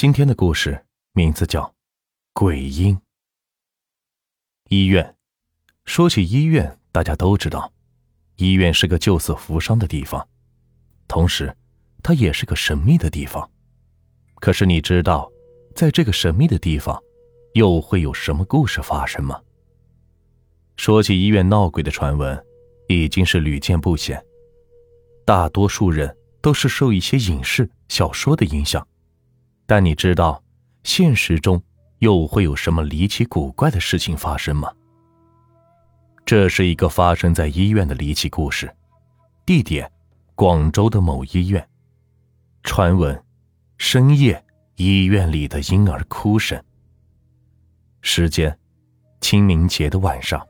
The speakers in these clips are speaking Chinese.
今天的故事名字叫《鬼婴》。医院，说起医院，大家都知道，医院是个救死扶伤的地方，同时，它也是个神秘的地方。可是，你知道，在这个神秘的地方，又会有什么故事发生吗？说起医院闹鬼的传闻，已经是屡见不鲜，大多数人都是受一些影视、小说的影响。但你知道，现实中又会有什么离奇古怪的事情发生吗？这是一个发生在医院的离奇故事，地点：广州的某医院。传闻：深夜医院里的婴儿哭声。时间：清明节的晚上。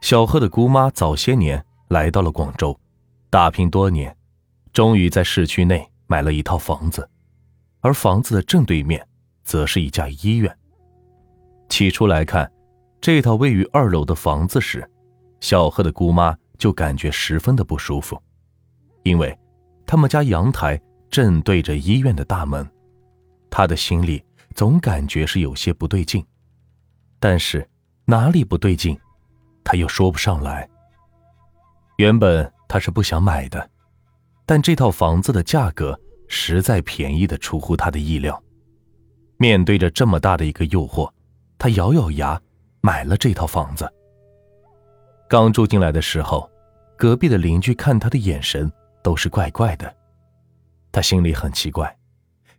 小贺的姑妈早些年来到了广州，打拼多年，终于在市区内买了一套房子。而房子的正对面，则是一家医院。起初来看，这套位于二楼的房子时，小贺的姑妈就感觉十分的不舒服，因为他们家阳台正对着医院的大门，她的心里总感觉是有些不对劲。但是哪里不对劲，她又说不上来。原本她是不想买的，但这套房子的价格。实在便宜的出乎他的意料。面对着这么大的一个诱惑，他咬咬牙买了这套房子。刚住进来的时候，隔壁的邻居看他的眼神都是怪怪的。他心里很奇怪，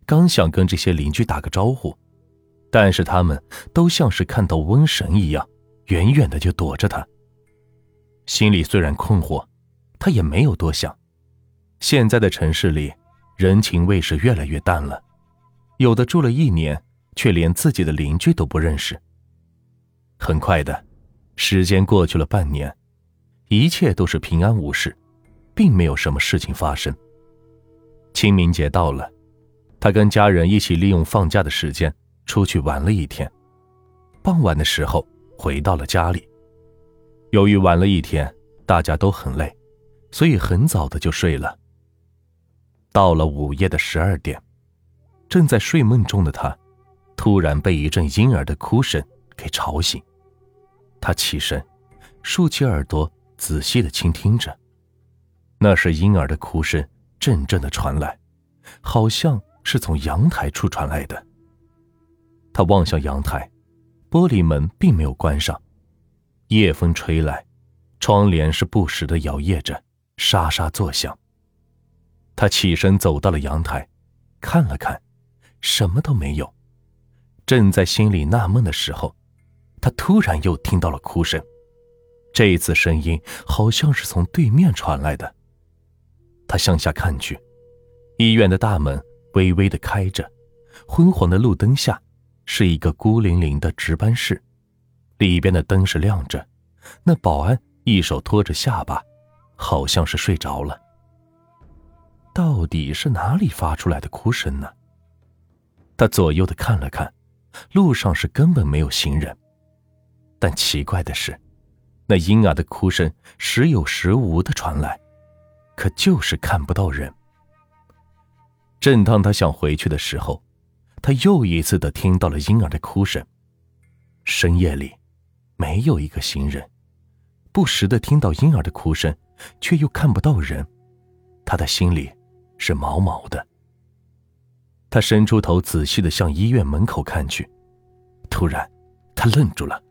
刚想跟这些邻居打个招呼，但是他们都像是看到瘟神一样，远远的就躲着他。心里虽然困惑，他也没有多想。现在的城市里。人情味是越来越淡了，有的住了一年，却连自己的邻居都不认识。很快的，时间过去了半年，一切都是平安无事，并没有什么事情发生。清明节到了，他跟家人一起利用放假的时间出去玩了一天，傍晚的时候回到了家里。由于玩了一天，大家都很累，所以很早的就睡了。到了午夜的十二点，正在睡梦中的他，突然被一阵婴儿的哭声给吵醒。他起身，竖起耳朵，仔细的倾听着。那是婴儿的哭声，阵阵的传来，好像是从阳台处传来的。他望向阳台，玻璃门并没有关上，夜风吹来，窗帘是不时的摇曳着，沙沙作响。他起身走到了阳台，看了看，什么都没有。正在心里纳闷的时候，他突然又听到了哭声。这一次声音好像是从对面传来的。他向下看去，医院的大门微微的开着，昏黄的路灯下是一个孤零零的值班室，里边的灯是亮着。那保安一手托着下巴，好像是睡着了。到底是哪里发出来的哭声呢？他左右的看了看，路上是根本没有行人。但奇怪的是，那婴儿的哭声时有时无的传来，可就是看不到人。正当他想回去的时候，他又一次的听到了婴儿的哭声。深夜里，没有一个行人，不时的听到婴儿的哭声，却又看不到人，他的心里。是毛毛的。他伸出头，仔细的向医院门口看去，突然，他愣住了，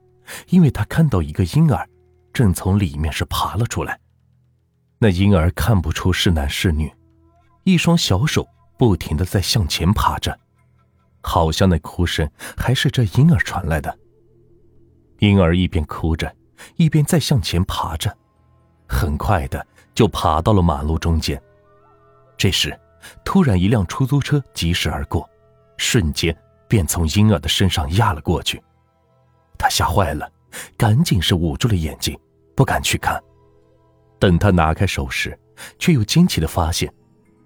因为他看到一个婴儿，正从里面是爬了出来。那婴儿看不出是男是女，一双小手不停的在向前爬着，好像那哭声还是这婴儿传来的。婴儿一边哭着，一边在向前爬着，很快的就爬到了马路中间。这时，突然一辆出租车疾驶而过，瞬间便从婴儿的身上压了过去。他吓坏了，赶紧是捂住了眼睛，不敢去看。等他拿开手时，却又惊奇的发现，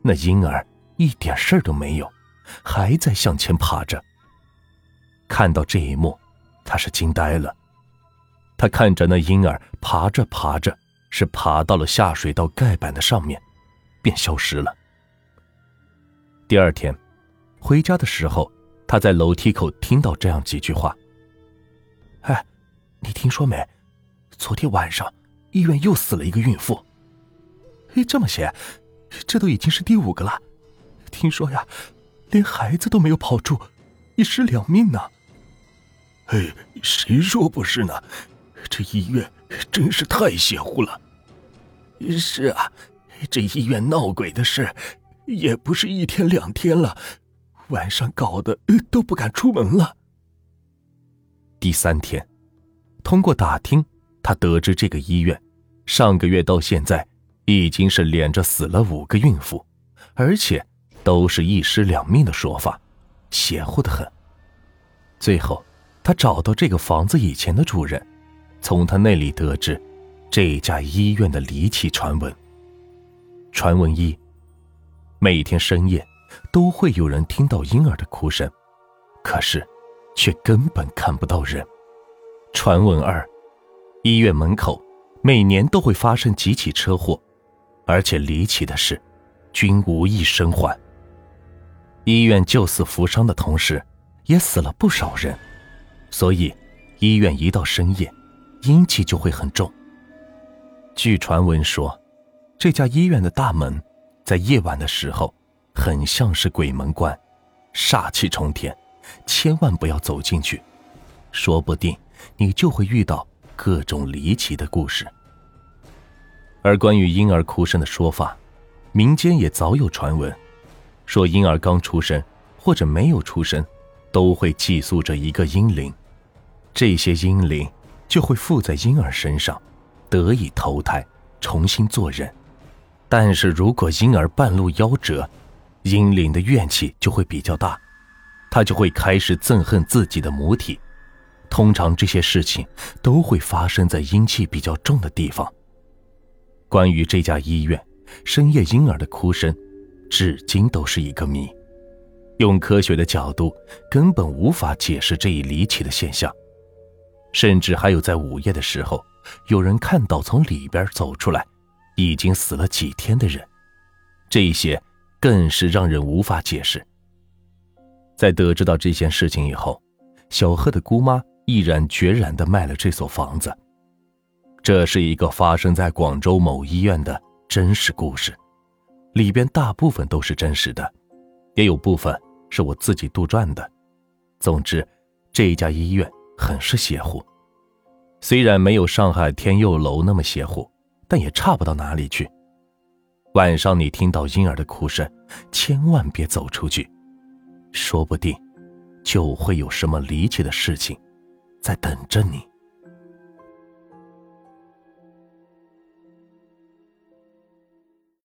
那婴儿一点事儿都没有，还在向前爬着。看到这一幕，他是惊呆了。他看着那婴儿爬着爬着，是爬到了下水道盖板的上面，便消失了。第二天，回家的时候，他在楼梯口听到这样几句话：“哎，你听说没？昨天晚上医院又死了一个孕妇。哎，这么些，这都已经是第五个了。听说呀，连孩子都没有保住，一尸两命呢。哎，谁说不是呢？这医院真是太邪乎了。是啊，这医院闹鬼的事。”也不是一天两天了，晚上搞得都不敢出门了。第三天，通过打听，他得知这个医院上个月到现在已经是连着死了五个孕妇，而且都是一尸两命的说法，邪乎的很。最后，他找到这个房子以前的主人，从他那里得知这家医院的离奇传闻。传闻一。每天深夜，都会有人听到婴儿的哭声，可是，却根本看不到人。传闻二，医院门口每年都会发生几起车祸，而且离奇的是，均无一生还。医院救死扶伤的同时，也死了不少人，所以，医院一到深夜，阴气就会很重。据传闻说，这家医院的大门。在夜晚的时候，很像是鬼门关，煞气冲天，千万不要走进去，说不定你就会遇到各种离奇的故事。而关于婴儿哭声的说法，民间也早有传闻，说婴儿刚出生或者没有出生，都会寄宿着一个婴灵，这些婴灵就会附在婴儿身上，得以投胎，重新做人。但是如果婴儿半路夭折，婴灵的怨气就会比较大，他就会开始憎恨自己的母体。通常这些事情都会发生在阴气比较重的地方。关于这家医院深夜婴儿的哭声，至今都是一个谜。用科学的角度，根本无法解释这一离奇的现象。甚至还有在午夜的时候，有人看到从里边走出来。已经死了几天的人，这些更是让人无法解释。在得知到这件事情以后，小贺的姑妈毅然决然的卖了这所房子。这是一个发生在广州某医院的真实故事，里边大部分都是真实的，也有部分是我自己杜撰的。总之，这家医院很是邪乎，虽然没有上海天佑楼那么邪乎。但也差不到哪里去。晚上你听到婴儿的哭声，千万别走出去，说不定就会有什么离奇的事情在等着你。